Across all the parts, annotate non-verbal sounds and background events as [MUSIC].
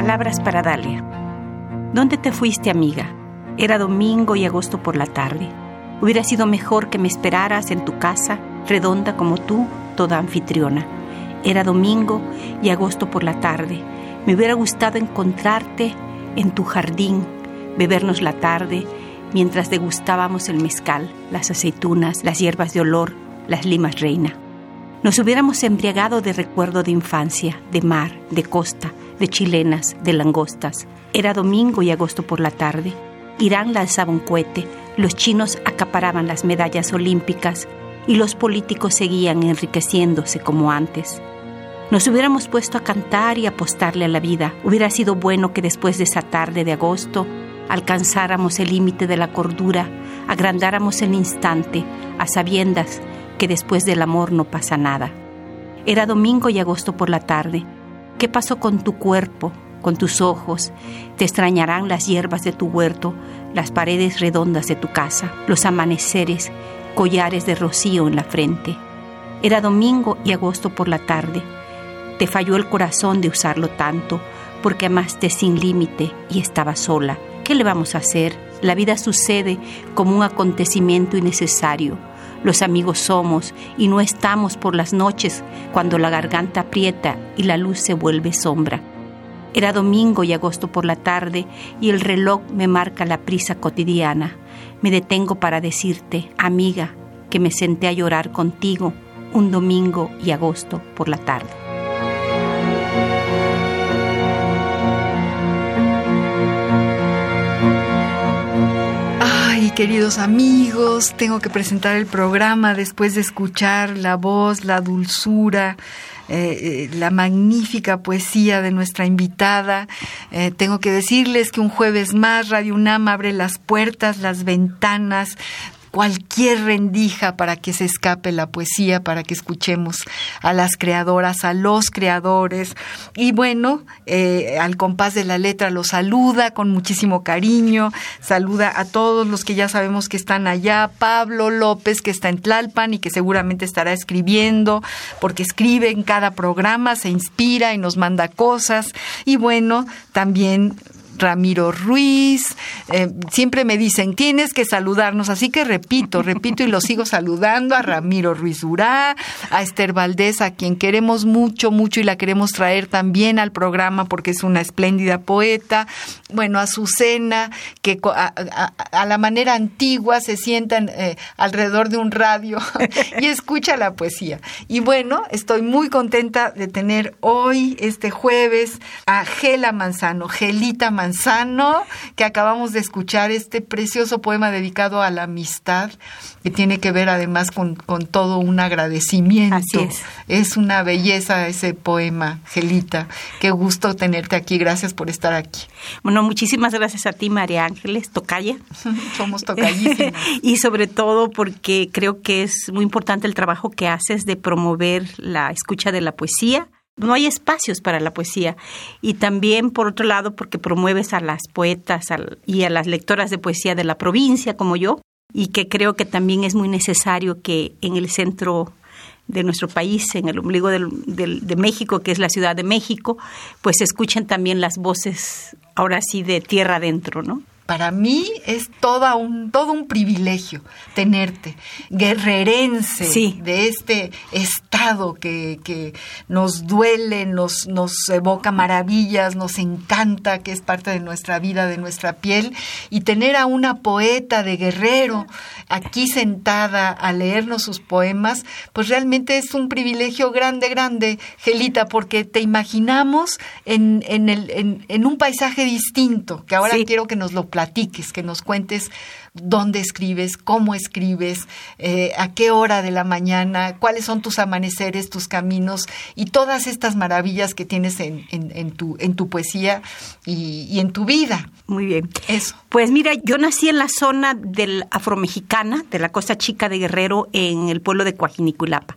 Palabras para Dalia. ¿Dónde te fuiste, amiga? Era domingo y agosto por la tarde. Hubiera sido mejor que me esperaras en tu casa, redonda como tú, toda anfitriona. Era domingo y agosto por la tarde. Me hubiera gustado encontrarte en tu jardín, bebernos la tarde mientras degustábamos el mezcal, las aceitunas, las hierbas de olor, las limas reina. Nos hubiéramos embriagado de recuerdo de infancia, de mar, de costa, de chilenas, de langostas. Era domingo y agosto por la tarde. Irán lanzaba un cohete, los chinos acaparaban las medallas olímpicas y los políticos seguían enriqueciéndose como antes. Nos hubiéramos puesto a cantar y apostarle a la vida. Hubiera sido bueno que después de esa tarde de agosto alcanzáramos el límite de la cordura, agrandáramos el instante, a sabiendas que después del amor no pasa nada. Era domingo y agosto por la tarde. ¿Qué pasó con tu cuerpo, con tus ojos? Te extrañarán las hierbas de tu huerto, las paredes redondas de tu casa, los amaneceres, collares de rocío en la frente. Era domingo y agosto por la tarde. Te falló el corazón de usarlo tanto, porque amaste sin límite y estaba sola. ¿Qué le vamos a hacer? La vida sucede como un acontecimiento innecesario los amigos somos y no estamos por las noches cuando la garganta aprieta y la luz se vuelve sombra. Era domingo y agosto por la tarde y el reloj me marca la prisa cotidiana. Me detengo para decirte, amiga, que me senté a llorar contigo un domingo y agosto por la tarde. Queridos amigos, tengo que presentar el programa después de escuchar la voz, la dulzura, eh, eh, la magnífica poesía de nuestra invitada. Eh, tengo que decirles que un jueves más Radio UNAM abre las puertas, las ventanas cualquier rendija para que se escape la poesía, para que escuchemos a las creadoras, a los creadores. Y bueno, eh, al compás de la letra lo saluda con muchísimo cariño, saluda a todos los que ya sabemos que están allá, Pablo López que está en Tlalpan y que seguramente estará escribiendo, porque escribe en cada programa, se inspira y nos manda cosas. Y bueno, también Ramiro Ruiz, eh, siempre me dicen, tienes que saludarnos, así que repito, repito y lo sigo saludando a Ramiro Ruiz Urá, a Esther Valdés, a quien queremos mucho, mucho y la queremos traer también al programa porque es una espléndida poeta, bueno, a Azucena, que a, la manera antigua se sientan eh, alrededor de un radio [LAUGHS] y escucha la poesía. Y bueno, estoy muy contenta de tener hoy, este jueves, a Gela Manzano, Gelita Manzano, Manzano, que acabamos de escuchar este precioso poema dedicado a la amistad, que tiene que ver además con, todo un agradecimiento. Así es. Es una belleza ese poema, Gelita. Qué gusto tenerte aquí. Gracias por estar aquí. Bueno, muchísimas gracias a ti, María Ángeles, tocaya. [LAUGHS] Somos tocallísimas. [LAUGHS] y sobre todo porque creo que es muy importante el trabajo que haces de promover la escucha de la poesía no hay espacios para la poesía. Y también, por otro lado, porque promueves a las poetas y a las lectoras de poesía de la provincia, como yo, y que creo que también es muy necesario que en el centro de nuestro país, en el ombligo de México, que es la Ciudad de México, pues escuchen también las voces, ahora sí, de tierra adentro, ¿no? Para mí es toda un, todo un privilegio tenerte, guerrerense de este estado que, que nos duele, nos, nos evoca maravillas, nos encanta, que es parte de nuestra vida, de nuestra piel, y tener a una poeta de guerrero aquí sentada a leernos sus poemas, pues realmente es un privilegio grande, grande, Gelita, porque te imaginamos en, en, el, en, en un paisaje distinto, que ahora quiero que nos lo platiques, que nos cuentes dónde escribes, cómo escribes, eh, a qué hora de la mañana, cuáles son tus amaneceres, tus caminos y todas estas maravillas que tienes en, en, tu, en tu poesía y, y, en tu vida. Muy bien. Eso. Pues mira, yo nací en la zona del afromexicana, de la Costa Chica de Guerrero, en el pueblo de Coajiniculapa.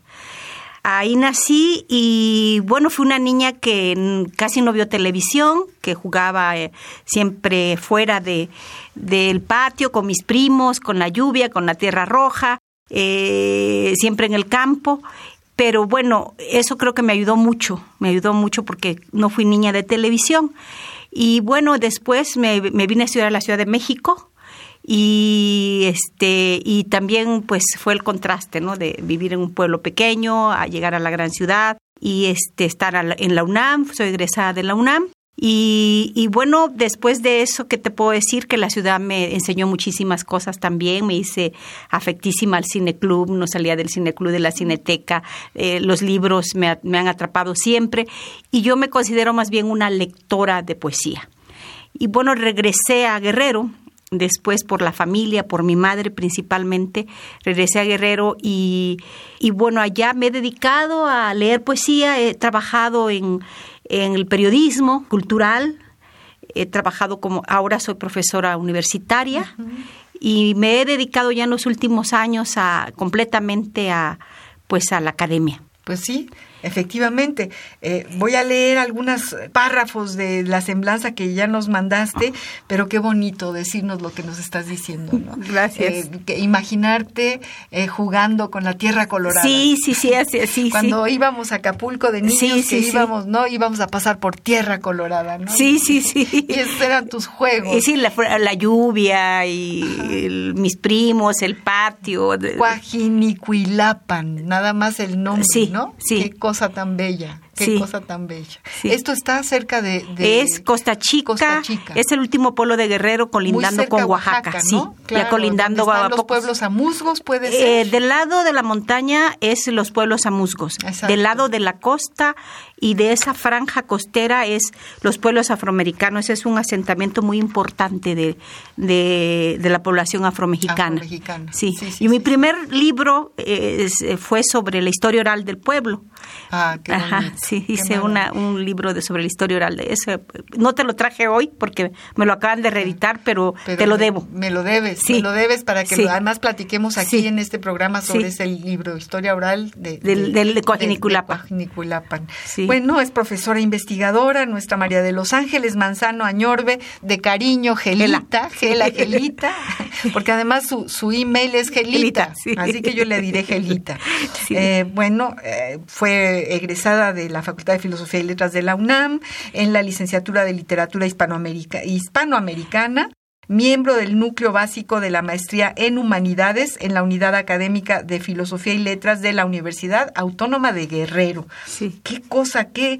Ahí nací y bueno, fui una niña que casi no vio televisión, que jugaba eh, siempre fuera de, del patio con mis primos, con la lluvia, con la tierra roja, eh, siempre en el campo. Pero bueno, eso creo que me ayudó mucho, me ayudó mucho porque no fui niña de televisión. Y bueno, después me, me vine a estudiar a la Ciudad de México, y este y también pues fue el contraste no de vivir en un pueblo pequeño a llegar a la gran ciudad y este estar en la UNAM soy egresada de la UNAM y, bueno, después de eso, ¿qué te puedo decir? Que la ciudad me enseñó muchísimas cosas también. Me hice afectísima al cineclub, no salía del cineclub de la cineteca. Eh, los libros me, me han atrapado siempre. Y yo me considero más bien una lectora de poesía. Y bueno, regresé a Guerrero después por la familia, por mi madre principalmente, regresé a Guerrero y, y bueno, allá me he dedicado a leer poesía, he trabajado en, en el periodismo cultural, he trabajado como, ahora soy profesora universitaria y me he dedicado ya en los últimos años a completamente a pues a la academia. Pues sí, Efectivamente, eh, voy a leer algunos párrafos de la semblanza que ya nos mandaste, pero qué bonito decirnos lo que nos estás diciendo, ¿no? [LAUGHS] Gracias. Eh, imaginarte eh, jugando con la tierra colorada. Sí, sí, sí, así, sí. Cuando íbamos a Acapulco de niños, que íbamos, ¿no? Íbamos a pasar por tierra colorada, ¿no? Sí, sí, sí. Y esos eran tus juegos. Y sí, la, la lluvia y mis primos, el patio. Cuajinicuilapan, nada más el nombre, ¿no? Sí cosa tan bella. Qué cosa tan bella. Esto está cerca de, es Costa Chica, Es el último pueblo de Guerrero colindando con Oaxaca, sí. Claro, colindando están los pueblos amusgos puede eh, ser. del lado de la montaña es los pueblos amusgos. Del lado de la costa y de esa franja costera es los pueblos afroamericanos. Es un asentamiento muy importante de, de, la población afromexicana. Sí. Y mi primer libro eh, fue sobre la historia oral del pueblo. Ah, qué Ajá, sí, hice una, un libro de, sobre la historia oral de eso. No te lo traje hoy porque me lo acaban de reeditar, pero, te lo debo. Me lo debes, sí. me lo debes para que además platiquemos aquí en este programa sobre ese libro, Historia Oral de, del, del Bueno, es profesora investigadora, nuestra María de los Ángeles Manzano Añorbe, de cariño, Gelita, Gela, [LAUGHS] Gelita, porque además su, su email es Gelita, así que yo le diré Gelita. [LAUGHS] Eh, bueno, eh, fue egresada de la Facultad de Filosofía y Letras de la UNAM, en la licenciatura de Literatura Hispanoamericana, miembro del núcleo básico de la maestría en Humanidades en la Unidad Académica de Filosofía y Letras de la Universidad Autónoma de Guerrero. Sí. Qué cosa, qué,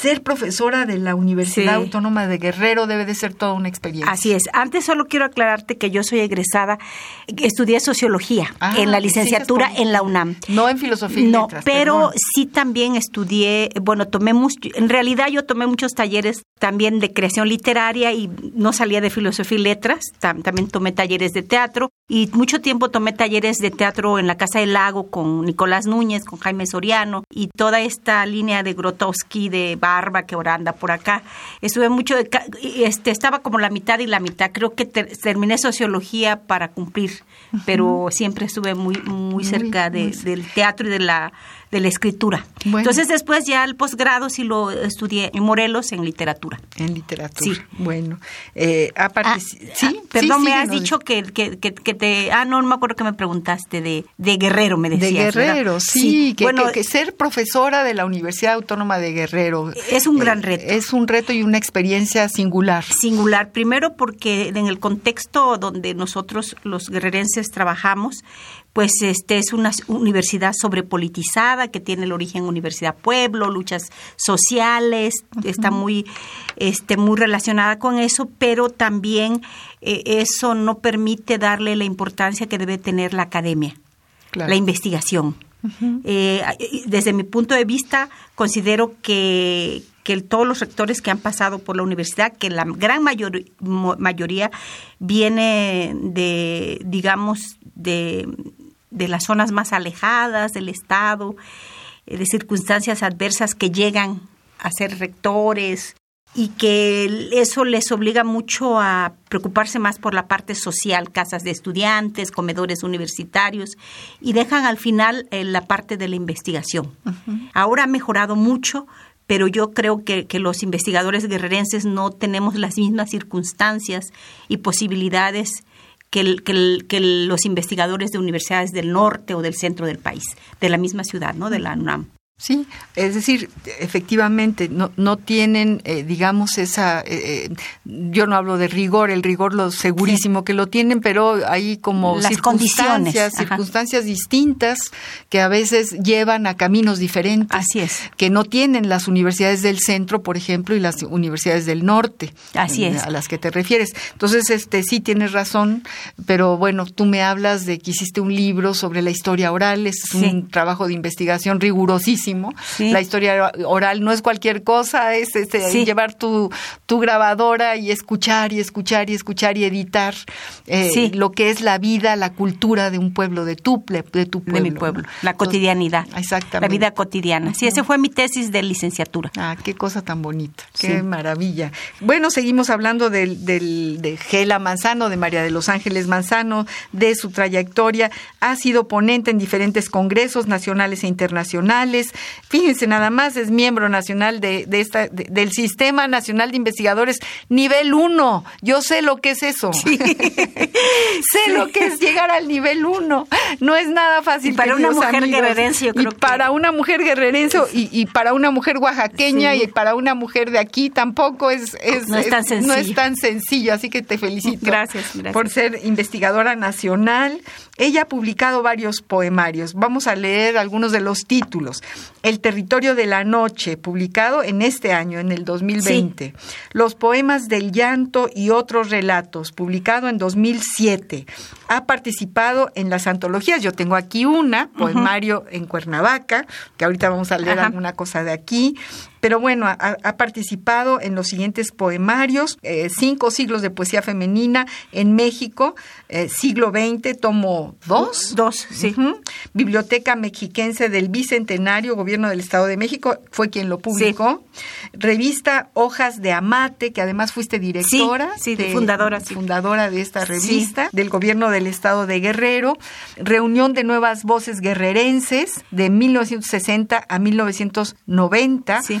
ser profesora de la Universidad Autónoma de Guerrero debe de ser toda una experiencia. Así es. Antes solo quiero aclararte que yo soy egresada, estudié sociología ah, en la licenciatura en la UNAM. No en filosofía y no, pero sí también estudié, bueno, tomé mucho, en realidad yo tomé muchos talleres también de creación literaria y no salía de filosofía y letras, también tomé talleres de teatro y mucho tiempo tomé talleres de teatro en la Casa del Lago con Nicolás Núñez, con Jaime Soriano y toda esta línea de Grotowski, de Barba que ahora anda por acá. Estuve mucho, este, estaba como la mitad y la mitad. Creo que terminé sociología para cumplir, pero siempre estuve muy, muy cerca del teatro y de la de la escritura. Entonces después ya el posgrado sí lo estudié en Morelos en literatura. En literatura. Sí. Bueno. Eh, ah, sí, perdón, me has dicho que, que, te... Ah, no, no me acuerdo que me preguntaste de, de Guerrero, me decías. De Guerrero, sí. Que, bueno, que, ser profesora de la Universidad Autónoma de Guerrero. Es un gran eh, reto. Es un reto y una experiencia singular. Singular. Primero porque en el contexto donde nosotros los guerrerenses trabajamos, pues este es una universidad sobrepolitizada que tiene el origen Universidad Pueblo, luchas sociales, está muy este muy relacionada con eso, pero también eh, eso no permite darle la importancia que debe tener la academia, la investigación. Eh, desde mi punto de vista, considero que, que todos los rectores que han pasado por la universidad, que la gran mayoría viene de, digamos, de de las zonas más alejadas del Estado, eh, de circunstancias adversas que llegan a ser rectores y que eso les obliga mucho a preocuparse más por la parte social, casas de estudiantes, comedores universitarios, y dejan al final eh, la parte de la investigación. Ahora ha mejorado mucho, pero yo creo que, que, los investigadores guerrerenses no tenemos las mismas circunstancias y posibilidades que, que, los investigadores de universidades del norte o del centro del país, de la misma ciudad, ¿no? De la UNAM. Sí, es decir, efectivamente, no, no tienen, eh, digamos, esa, eh, eh, yo no hablo de rigor, el rigor lo segurísimo que lo tienen, pero hay como circunstancias, circunstancias distintas que a veces llevan a caminos diferentes. Así es. Que no tienen las universidades del centro, por ejemplo, y las universidades del norte. Así es. A las que te refieres. Entonces, este, sí tienes razón, pero bueno, tú me hablas de que hiciste un libro sobre la historia oral, es un trabajo de investigación rigurosísimo la historia oral no es cualquier cosa, es, este, llevar tu, tu grabadora y escuchar y escuchar y escuchar y editar eh, lo que es la vida, la cultura de un pueblo, de tu, de tu pueblo. De mi pueblo, la cotidianidad. exactamente. La vida cotidiana. Sí, ese fue mi tesis de licenciatura. Ah, qué cosa tan bonita, qué maravilla. Bueno, seguimos hablando del, del, de Gela Manzano, de María de los Ángeles Manzano, de su trayectoria. Ha sido ponente en diferentes congresos nacionales e internacionales, Fíjense nada más, es miembro nacional de, de esta, del Sistema Nacional de Investigadores nivel 1. Yo sé lo que es eso. [LAUGHS] sé lo que es llegar al nivel 1. No es nada fácil. para una mujer guerrerense, yo creo y para una mujer guerrerense y, y, para una mujer oaxaqueña y para una mujer de aquí tampoco es, es, no, es tan sencillo. no es tan sencillo. Así que te felicito. Gracias, gracias. Por ser investigadora nacional. Ella ha publicado varios poemarios. Vamos a leer algunos de los títulos. El territorio de la noche, publicado en este año, en el 2020. Los poemas del llanto y otros relatos, publicado en 2007. Ha participado en las antologías. Yo tengo aquí una, poemario en Cuernavaca, que ahorita vamos a leer alguna cosa de aquí. Pero bueno, ha, participado en los siguientes poemarios, eh, cinco siglos de poesía femenina en México, eh, siglo XX, tomo dos. Dos, sí. Biblioteca Mexiquense del Bicentenario, Gobierno del Estado de México, fue quien lo publicó. Revista Hojas de Amate, que además fuiste directora. Sí, fundadora. Fundadora de esta revista, del Gobierno del Estado de Guerrero. Reunión de Nuevas Voces Guerrerenses, de 1960 a 1990. Sí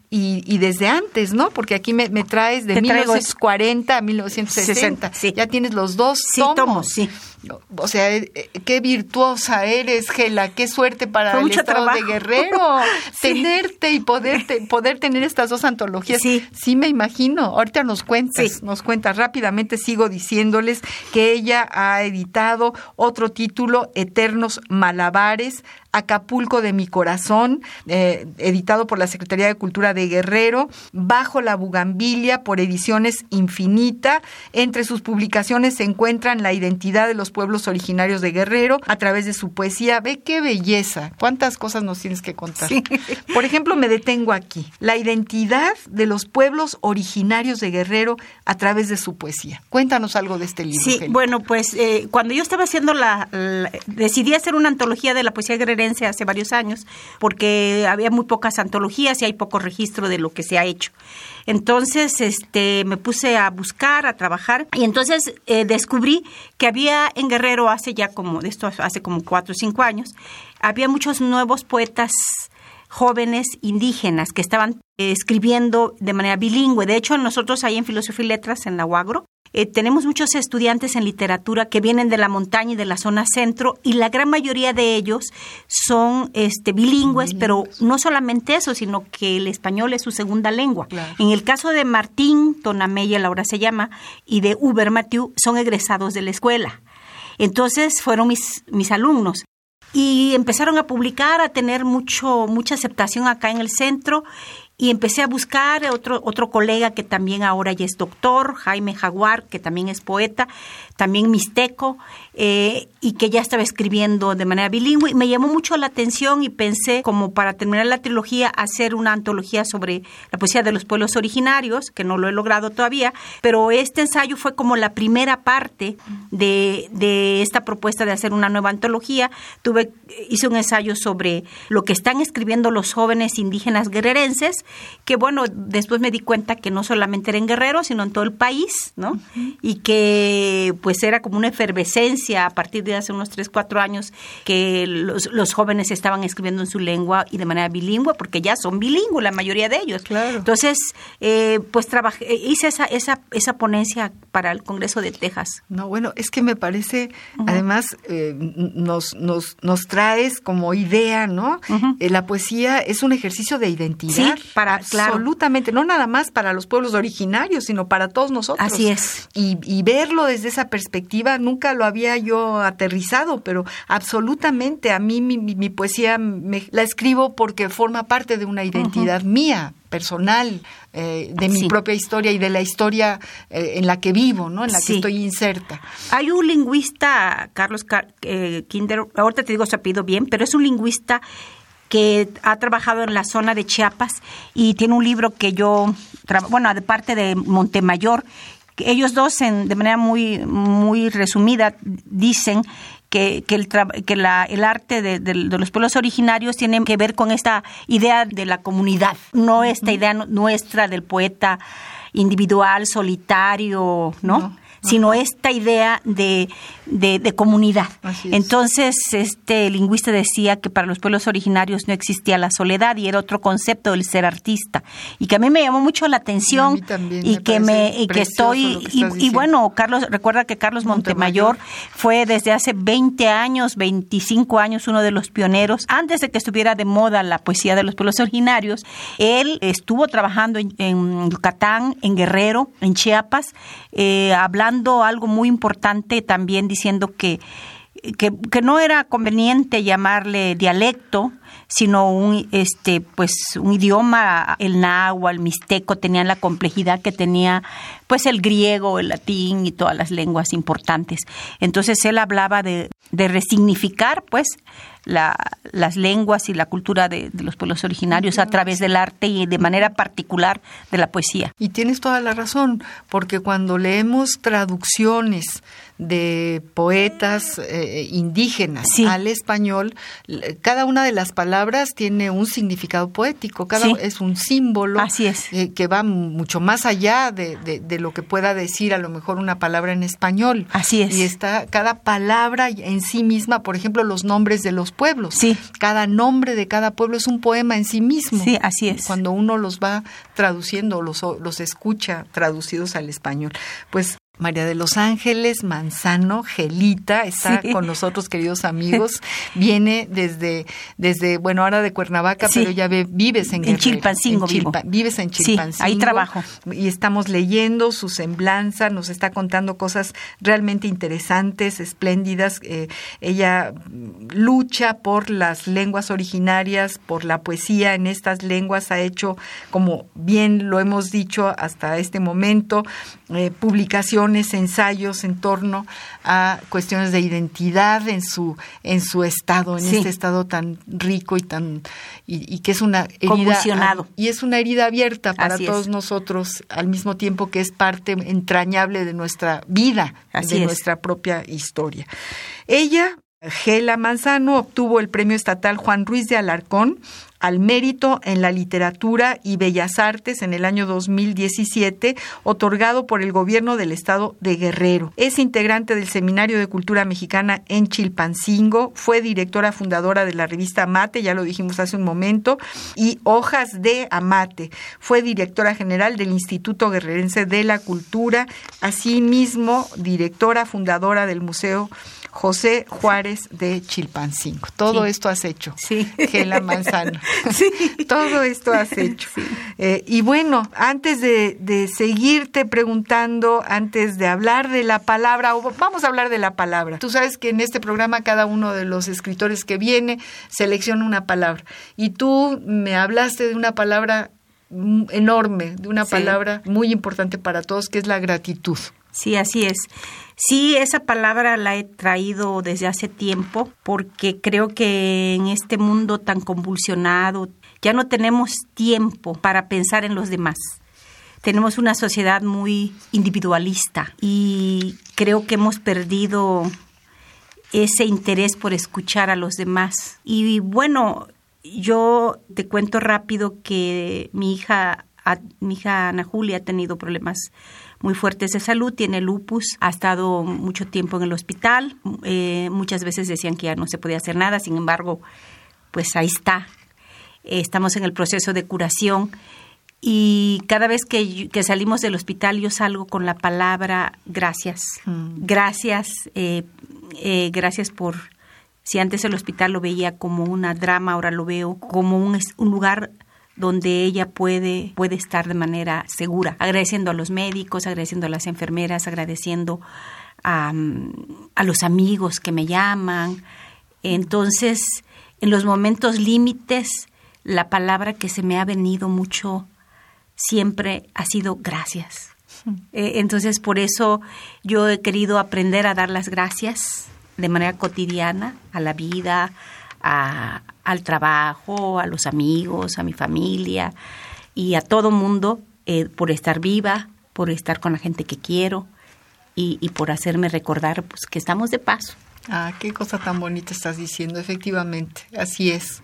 y, desde antes, ¿no? Porque aquí me, traes de 1940 a 1960. Ya tienes los dos tomos. sí. O sea, eh, eh, qué virtuosa eres, Gela, qué suerte para el estado de Guerrero [LAUGHS] tenerte y poder, poder tener estas dos antologías. Sí. sí, me imagino. Ahorita nos cuentas, nos cuentas rápidamente. Sigo diciéndoles que ella ha editado otro título, Eternos Malabares, Acapulco de mi corazón, eh, editado por la Secretaría de Cultura de Guerrero, Bajo la Bugambilia por Ediciones Infinita. Entre sus publicaciones se encuentran la identidad de los pueblos originarios de Guerrero a través de su poesía. Ve qué belleza, cuántas cosas nos tienes que contar. Por ejemplo, me detengo aquí, la identidad de los pueblos originarios de Guerrero a través de su poesía. Cuéntanos algo de este libro. Sí, bueno, pues eh, cuando yo estaba haciendo la, decidí hacer una antología de la poesía guerrera hace varios años, porque había muy pocas antologías y hay poco de lo que se ha hecho. Entonces, este, me puse a buscar, a trabajar, y entonces eh, descubrí que había en Guerrero hace ya como, de esto hace como cuatro o cinco años, había muchos nuevos poetas jóvenes indígenas que estaban eh, escribiendo de manera bilingüe. De hecho, nosotros ahí en Filosofía y Letras, en la UAGRO, eh, tenemos muchos estudiantes en literatura que vienen de la montaña y de la zona centro y la gran mayoría de ellos son este, bilingües, pero no solamente eso, sino que el español es su segunda lengua. En el caso de Martín Tonamella, Laura se llama, y de Uber Matthew, son egresados de la escuela. Entonces fueron mis, mis alumnos y empezaron a publicar, a tener mucho, mucha aceptación acá en el centro y empecé a buscar otro, otro colega que también ahora ya es doctor, Jaime Jaguar, que también es poeta, también mixteco, eh, y que ya estaba escribiendo de manera bilingüe. Me llamó mucho la atención y pensé, como para terminar la trilogía, hacer una antología sobre la poesía de los pueblos originarios, que no lo he logrado todavía, pero este ensayo fue como la primera parte de, de esta propuesta de hacer una nueva antología. Tuve, hice un ensayo sobre lo que están escribiendo los jóvenes indígenas guerrerenses, que bueno, después me di cuenta que no solamente era en Guerrero, sino en todo el país, ¿no? Y que pues era como una efervescencia a partir de hace unos 3, 4 años que los, los jóvenes estaban escribiendo en su lengua y de manera bilingüe, porque ya son bilingües la mayoría de ellos. Claro. Entonces, eh, pues trabajé, hice esa, esa, esa ponencia para el Congreso de Texas. No, bueno, es que me parece, además, eh, nos, nos, nos traes como idea, ¿no? Eh, la poesía es un ejercicio de identidad. Sí, para, claro. Absolutamente, no nada más para los pueblos originarios, sino para todos nosotros. Así es. Y, y verlo desde esa perspectiva, nunca lo había yo aterrizado, pero absolutamente a mí mi, mi- mi poesía me- la escribo porque forma parte de una identidad mía, personal, eh, de mi Sí. propia historia y de la historia eh, en la que vivo, ¿no? En la que estoy inserta. Hay un lingüista, Carlos Car- eh, Kinder, ahorita te digo su apellido bien, pero es un lingüista que ha trabajado en la zona de Chiapas y tiene un libro que yo, bueno, de parte de Montemayor, ellos dos, en, de manera muy, muy resumida, dicen que, que, el, que la- el arte de, de- de los pueblos originarios tiene que ver con esta idea de la comunidad, no esta idea nu- nuestra del poeta individual, solitario, ¿no? No. Sino esta idea de, de, de comunidad. Entonces, este lingüista decía que para los pueblos originarios no existía la soledad y era otro concepto del ser artista. Y que a mí me llamó mucho la atención también y me que me y que estoy que y, bueno, Carlos recuerda que Carlos Montemayor, Montemayor. fue desde hace 20 años, 25 años uno de los pioneros antes de que estuviera de moda la poesía de los pueblos originarios. Él estuvo trabajando en, en Yucatán, en Guerrero, en Chiapas, eh, hablando algo muy importante también diciendo que, que, que no era conveniente llamarle dialecto, sino un este pues un idioma el náhuatl, el mixteco tenían la complejidad que tenía pues el griego, el latín y todas las lenguas importantes. Entonces él hablaba de, de resignificar pues la, las lenguas y la cultura de, de los pueblos originarios a través del arte y de manera particular de la poesía. Y tienes toda la razón, porque cuando leemos traducciones de poetas eh, indígenas Sí. al español, cada una de las palabras tiene un significado poético, cada Sí. es un símbolo Así es. eh, que va mucho más allá de, de- de lo que pueda decir a lo mejor una palabra en español. Así es. Y está cada palabra en sí misma, por ejemplo, los nombres de los pueblos. Sí. Cada nombre de cada pueblo es un poema en sí mismo Sí, así es. cuando uno los va traduciendo, los, los escucha traducidos al español. Pues María de los Ángeles Manzano, Gelita, está Sí. con nosotros, queridos amigos. [LAUGHS] Viene desde, desde bueno, ahora de Cuernavaca, Sí. pero ya ve- vives en En. Chilpancingo En Chilpa- vivo. Vives en Sí, Chilpancingo. ahí trabajo. Y estamos leyendo su semblanza, nos está contando cosas realmente interesantes, espléndidas. Eh, ella lucha por las lenguas originarias, por la poesía en estas lenguas, ha hecho, como bien lo hemos dicho hasta este momento, eh, publicaciones, ensayos en torno a cuestiones de identidad en su, en su estado, en Sí. este estado tan rico y tan y, y que es una herida y es una herida abierta para Así es. todos nosotros al mismo tiempo que es parte entrañable de nuestra vida, Así de es. nuestra propia historia. Ella Gela Manzano obtuvo el Premio Estatal Juan Ruiz de Alarcón al mérito en la literatura y bellas artes en el año 2017, otorgado por el gobierno del estado de Guerrero. Es integrante del Seminario de Cultura Mexicana en Chilpancingo, fue directora fundadora de la revista Amate, ya lo dijimos hace un momento, y Hojas de Amate. Fue directora general del Instituto Guerrerense de la Cultura, asimismo directora fundadora del Museo José Juárez de Chilpancingo. Todo esto has hecho, sí. Gela Manzano. [LAUGHS] Sí. Todo esto has hecho. Eh, y bueno, antes de, de, seguirte preguntando, antes de hablar de la palabra, vamos a hablar de la palabra. Tú sabes que en este programa cada uno de los escritores que viene selecciona una palabra. Y tú me hablaste de una palabra enorme, de una sí. palabra muy importante para todos, que es la gratitud. Sí, así es. Sí, esa palabra la he traído desde hace tiempo porque creo que en este mundo tan convulsionado ya no tenemos tiempo para pensar en los demás. Tenemos una sociedad muy individualista y creo que hemos perdido ese interés por escuchar a los demás. Y bueno, yo te cuento rápido que mi hija, mi hija Ana Julia ha tenido problemas muy fuertes de salud, tiene lupus, ha estado mucho tiempo en el hospital, eh, muchas veces decían que ya no se podía hacer nada, sin embargo, pues ahí está, eh, estamos en el proceso de curación y cada vez que, que, salimos del hospital yo salgo con la palabra gracias, mm. gracias, eh, gracias por... Si antes el hospital lo veía como una drama, ahora lo veo como un, un lugar donde ella puede, puede estar de manera segura, agradeciendo a los médicos, agradeciendo a las enfermeras, agradeciendo a, a los amigos que me llaman. Entonces, en los momentos límites, la palabra que se me ha venido mucho siempre ha sido gracias. [LAUGHS] Eh, entonces, por eso yo he querido aprender a dar las gracias de manera cotidiana a la vida, a, al trabajo, a los amigos, a mi familia y a todo mundo eh, por estar viva, por estar con la gente que quiero y, y por hacerme recordar pues, que estamos de paso. Ah, qué cosa tan bonita estás diciendo, efectivamente, así es.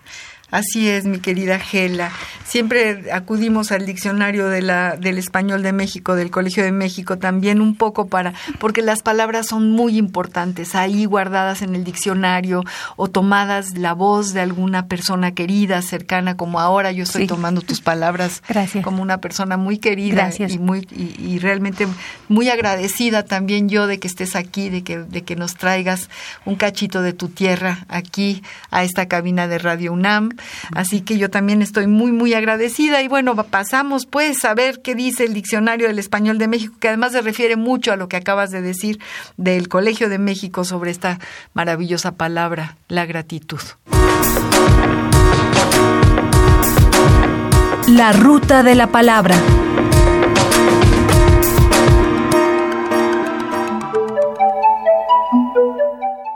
Así es, mi querida Gela. Siempre acudimos al diccionario de la, del español de México, del Colegio de México, también un poco para, porque las palabras son muy importantes, ahí guardadas en el diccionario o tomadas la voz de alguna persona querida, cercana, como ahora yo estoy sí. tomando tus palabras [LAUGHS] Gracias. como una persona muy querida Gracias. y muy y, y, realmente muy agradecida también yo de que estés aquí, de que, de que nos traigas un cachito de tu tierra aquí a esta cabina de Radio UNAM. Así que yo también estoy muy, muy agradecida. Y bueno, pasamos pues a ver qué dice el Diccionario del Español de México, que además se refiere mucho a lo que acabas de decir del Colegio de México sobre esta maravillosa palabra, la gratitud. La ruta de la palabra.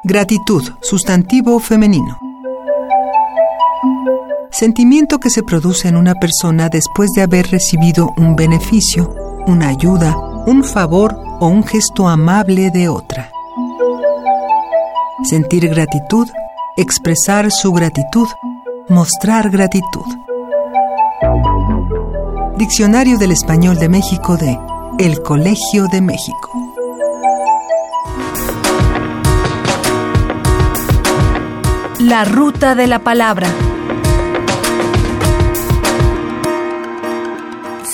Gratitud, sustantivo femenino. Sentimiento que se produce en una persona después de haber recibido un beneficio, una ayuda, un favor o un gesto amable de otra. Sentir gratitud, expresar su gratitud, mostrar gratitud. Diccionario del Español de México de El Colegio de México. La ruta de la palabra.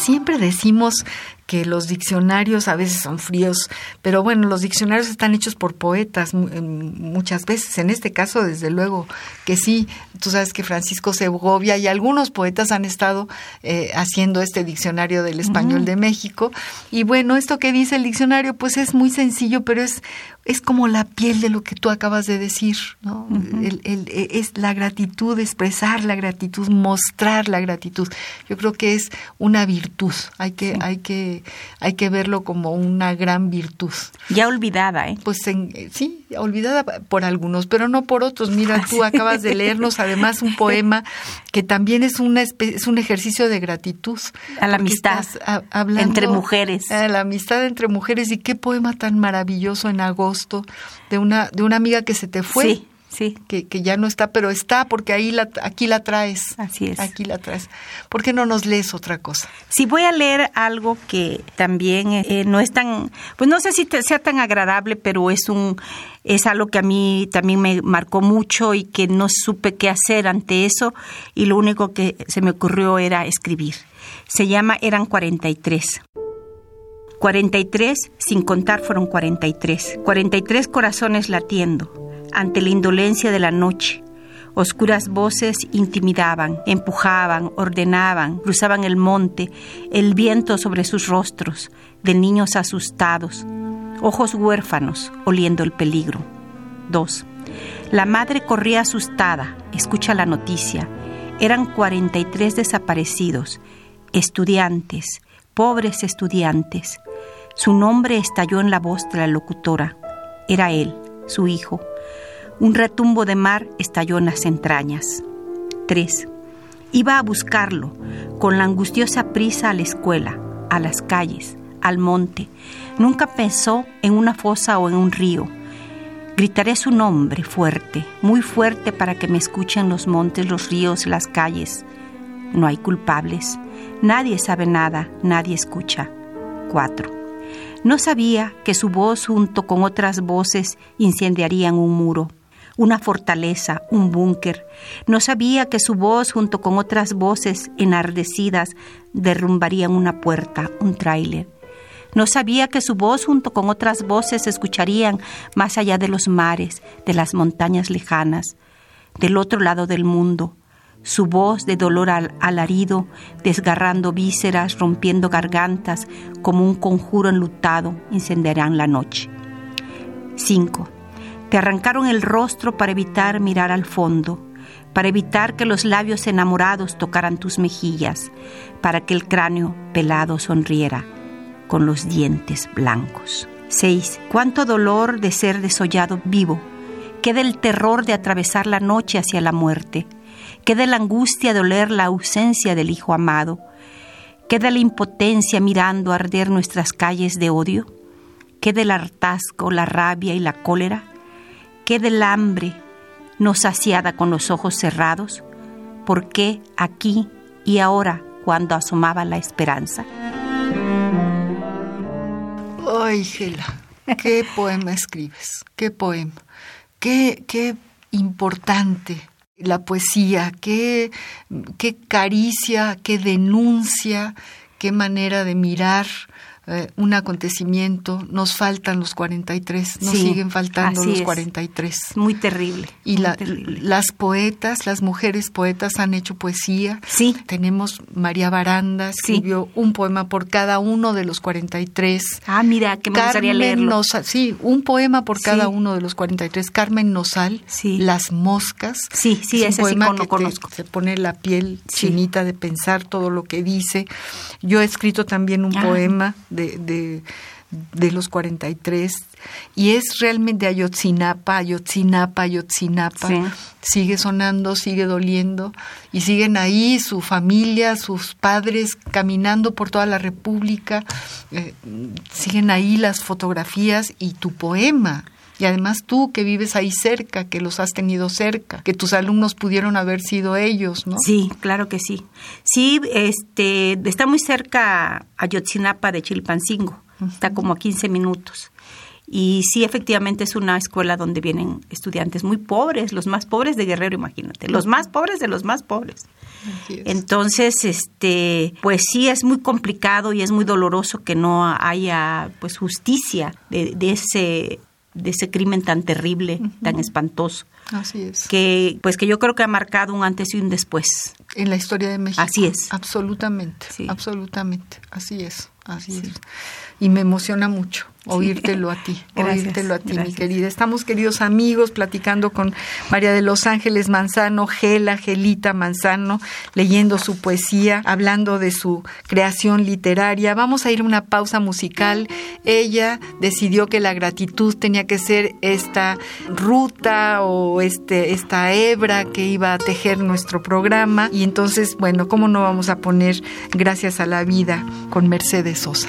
Siempre decimos que los diccionarios a veces son fríos, pero bueno, los diccionarios están hechos por poetas muchas veces. En este caso, desde luego que sí. Tú sabes que Francisco Segovia y algunos poetas han estado eh, haciendo este diccionario del español uh -huh. de México. Y bueno, esto que dice el diccionario, pues es muy sencillo, pero es es como la piel de lo que tú acabas de decir, ¿no? Uh -huh. el, el, es la gratitud, expresar la gratitud, mostrar la gratitud. Yo creo que es una virtud. Hay que, sí. hay que, hay que verlo como una gran virtud. Ya olvidada, ¿eh? Pues en, sí, olvidada por algunos, pero no por otros. Mira, tú acabas de leernos además un [LAUGHS] poema que también es una es un ejercicio de gratitud. A la amistad hablando, entre mujeres. A la amistad entre mujeres y qué poema tan maravilloso en agosto de una de una amiga que se te fue. Sí. Sí. Que, que, ya no está, pero está porque ahí la, aquí la traes. Así es. Aquí la traes. ¿Por qué no nos lees otra cosa? Sí, voy a leer algo que también eh, no es tan, pues no sé si te, sea tan agradable, pero es un, es algo que a mí también me marcó mucho y que no supe qué hacer ante eso y lo único que se me ocurrió era escribir. Se llama Eran 43. 43, sin contar fueron 43. 43 corazones latiendo ante la indolencia de la noche. Oscuras voces intimidaban, empujaban, ordenaban, cruzaban el monte, el viento sobre sus rostros, de niños asustados, ojos huérfanos, oliendo el peligro. 2. La madre corría asustada, escucha la noticia. Eran 43 desaparecidos, estudiantes, pobres estudiantes. Su nombre estalló en la voz de la locutora. Era él, su hijo. Un retumbo de mar estalló en las entrañas. 3. Iba a buscarlo, con la angustiosa prisa a la escuela, a las calles, al monte. Nunca pensó en una fosa o en un río. Gritaré su nombre fuerte, muy fuerte para que me escuchen los montes, los ríos, las calles. No hay culpables. Nadie sabe nada, nadie escucha. 4. No sabía que su voz junto con otras voces incendiarían un muro, una fortaleza, un búnker. No sabía que su voz junto con otras voces enardecidas derrumbarían una puerta, un tráiler. No sabía que su voz junto con otras voces se escucharían más allá de los mares, de las montañas lejanas, del otro lado del mundo. Su voz de dolor al alarido, desgarrando vísceras, rompiendo gargantas, como un conjuro enlutado, incendiarán la noche. 5. Te arrancaron el rostro para evitar mirar al fondo, para evitar que los labios enamorados tocaran tus mejillas, para que el cráneo pelado sonriera con los dientes blancos. 6. Cuánto dolor de ser desollado vivo. Queda el terror de atravesar la noche hacia la muerte. Queda la angustia de oler la ausencia del hijo amado. Queda la impotencia mirando arder nuestras calles de odio. Queda el hartazgo, la rabia y la cólera. Queda el hambre no saciada con los ojos cerrados. ¿Por qué aquí y ahora cuando asomaba la esperanza? Ay, Gela, qué poema escribes, qué poema, qué, qué importante la poesía, qué, qué caricia, qué denuncia, qué manera de mirar eh, un acontecimiento, nos faltan los 43, nos Sí, siguen faltando los es. 43. Muy terrible. Y muy la- terrible. las poetas, las mujeres poetas han hecho poesía. Sí. Tenemos María Baranda, escribió un poema por cada uno de los 43. Ah, mira, que me gustaría Carmen leerlo. Nosal, sí, un poema por cada Sí. uno de los 43. Carmen Nosal, Sí. Las Moscas. Sí, sí, es ese un sí poema lo que te- conozco. se pone la piel Sí. chinita de pensar todo lo que dice. Yo he escrito también un Ah. poema de, de, de los 43 y es realmente Ayotzinapa, Ayotzinapa, Ayotzinapa. Sí. Sigue sonando, sigue doliendo y siguen ahí su familia, sus padres caminando por toda la República. eh, siguen ahí las fotografías y tu poema. Y además tú que vives ahí cerca, que los has tenido cerca, que tus alumnos pudieron haber sido ellos, ¿no? Sí, claro que sí. Sí, este, está muy cerca Ayotzinapa de Chilpancingo, está como a 15 minutos. Y sí, efectivamente es una escuela donde vienen estudiantes muy pobres, los más pobres de Guerrero, imagínate, los más pobres de los más pobres. Entonces, este, pues sí es muy complicado y es muy doloroso que no haya pues justicia de, de ese de ese crimen tan terrible, tan espantoso, Así es. que pues que yo creo que ha marcado un antes y un después. En la historia de México. Así es. Absolutamente, Sí. absolutamente. Así es, así es. Y me emociona mucho oírtelo a ti, [LAUGHS] Gracias, oírtelo a ti, mi querida. Estamos, queridos amigos, platicando con María de los Ángeles Manzano, Gela, Gelita Manzano, leyendo su poesía, hablando de su creación literaria. Vamos a ir a una pausa musical. Ella decidió que la gratitud tenía que ser esta ruta o este, esta hebra que iba a tejer nuestro programa. Y entonces, bueno, ¿cómo no vamos a poner Gracias a la vida con Mercedes Sosa?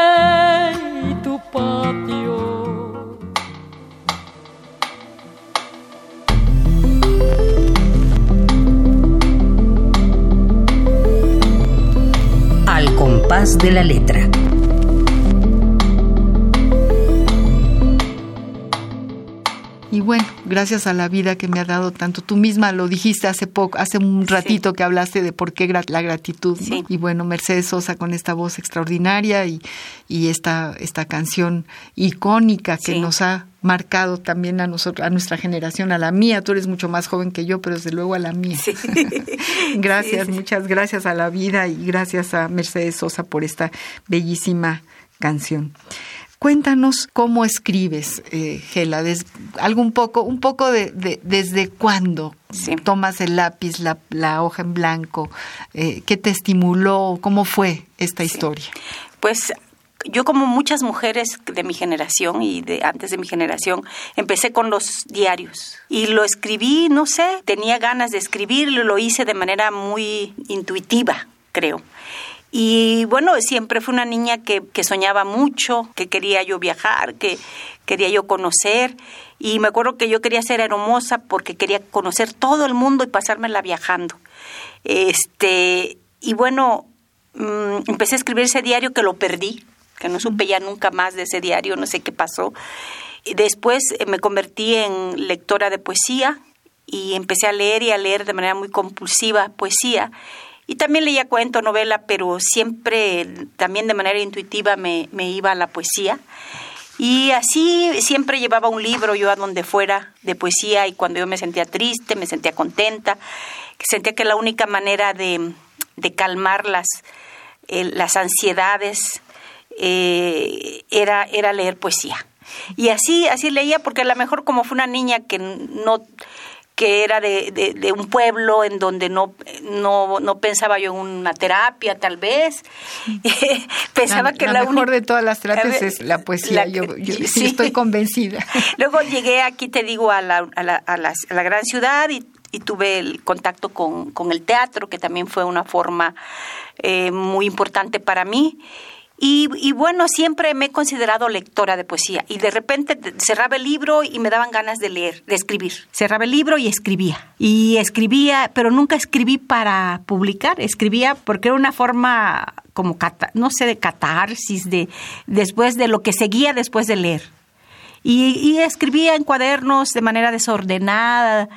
compás de la letra. Y bueno, gracias a la vida que me ha dado tanto. Tú misma lo dijiste hace poco, hace un ratito que hablaste de por qué la gratitud. Y bueno, Mercedes Sosa con esta voz extraordinaria y, y esta, esta canción icónica que nos ha marcado también a nosotros, a nuestra generación, a la mía. Tú eres mucho más joven que yo, pero desde luego a la mía. [LAUGHS] gracias, muchas gracias a la vida y gracias a Mercedes Sosa por esta bellísima canción. Cuéntanos cómo escribes, eh, Gela, algo un poco, un poco de, desde cuándo tomas el lápiz, la, hoja en blanco, eh, qué te estimuló, cómo fue esta historia. Pues yo como muchas mujeres de mi generación y de antes de mi generación, empecé con los diarios y lo escribí, no sé, tenía ganas de escribirlo, lo hice de manera muy intuitiva, creo. Y bueno, siempre fue una niña que, que soñaba mucho, que quería yo viajar, que quería yo conocer. Y me acuerdo que yo quería ser hermosa porque quería conocer todo el mundo y pasármela viajando. Este, y bueno, mm, empecé a escribir ese diario que lo perdí, que no supe ya nunca más de ese diario, no sé qué pasó. Y después eh, me convertí en lectora de poesía y empecé a leer y a leer de manera muy compulsiva poesía y también leía cuento, novela, pero siempre, también de manera intuitiva, me, iba a la poesía. Y así siempre llevaba un libro yo a donde fuera de poesía y cuando yo me sentía triste, me sentía contenta, sentía que la única manera de, calmar las, las ansiedades eh, era, era leer poesía. Y así, así leía, porque a lo mejor como fue una niña que no que era de, de, un pueblo en donde no, no, no, pensaba yo en una terapia, tal vez. [LAUGHS] pensaba que la, mejor de todas las terapias es la poesía, yo, [LAUGHS] sí. estoy convencida. [LAUGHS] Luego llegué aquí, te digo, a la, a la, a la, gran ciudad y, y, tuve el contacto con, con, el teatro, que también fue una forma eh, muy importante para mí. Y, bueno, siempre me he considerado lectora de poesía y de repente cerraba el libro y me daban ganas de leer, de escribir. Cerraba el libro y escribía. Y escribía, pero nunca escribí para publicar, escribía porque era una forma como, no sé, de catarsis, de, después de lo que seguía después de leer. Y, escribía en cuadernos de manera desordenada.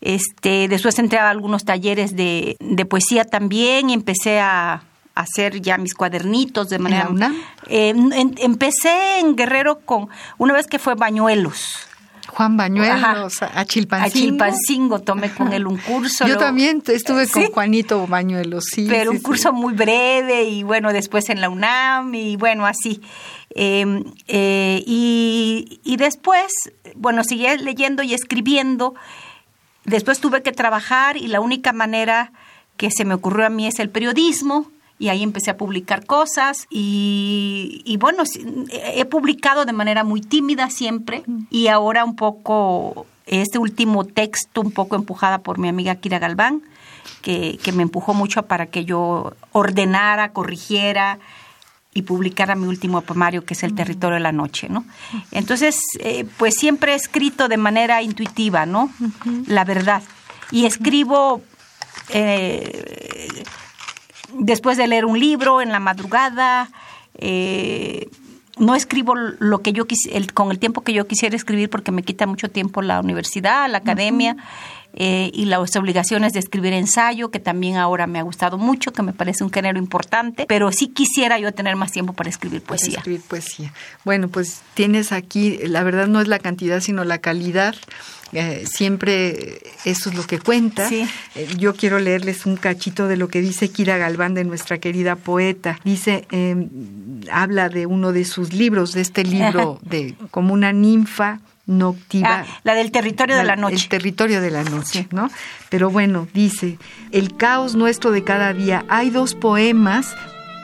Este, después entré a algunos talleres de, de poesía también y empecé a, hacer ya mis cuadernitos de manera... Eh, empecé en Guerrero con, una vez que fue Bañuelos. Juan Bañuelos, a Chilpancingo. A Chilpancingo tomé con él un curso. Yo también estuve con Juanito Bañuelos, sí. Pero un curso muy breve y bueno, después en la UNAM y bueno, así. Em, eh, y, y después, bueno, seguí leyendo y escribiendo. Después tuve que trabajar y la única manera que se me ocurrió a mí es el periodismo y ahí empecé a publicar cosas y, bueno, he publicado de manera muy tímida siempre y ahora un poco este último texto un poco empujada por mi amiga Kira Galván, que, me empujó mucho para que yo ordenara, corrigiera y publicara mi último poemario, que es El territorio de la noche, ¿no? Entonces, eh, pues siempre he escrito de manera intuitiva, ¿no? La verdad. Y escribo eh, después de leer un libro en la madrugada, eh, no escribo lo que yo el, con el tiempo que yo quisiera escribir porque me quita mucho tiempo la universidad, la academia eh, y las obligaciones de escribir ensayo, que también ahora me ha gustado mucho, que me parece un género importante, pero sí quisiera yo tener más tiempo para escribir poesía. escribir poesía. Bueno, pues tienes aquí, la verdad no es la cantidad, sino la calidad eh, siempre eso es lo que cuenta. Eh, yo quiero leerles un cachito de lo que dice Kira Galván, de nuestra querida poeta. Dice, em, habla de uno de sus libros, de este libro [LAUGHS] de como una ninfa noctiva. Ah, la del territorio de la noche. El territorio de la noche, ¿no? Pero bueno, dice, el caos nuestro de cada día. Hay dos poemas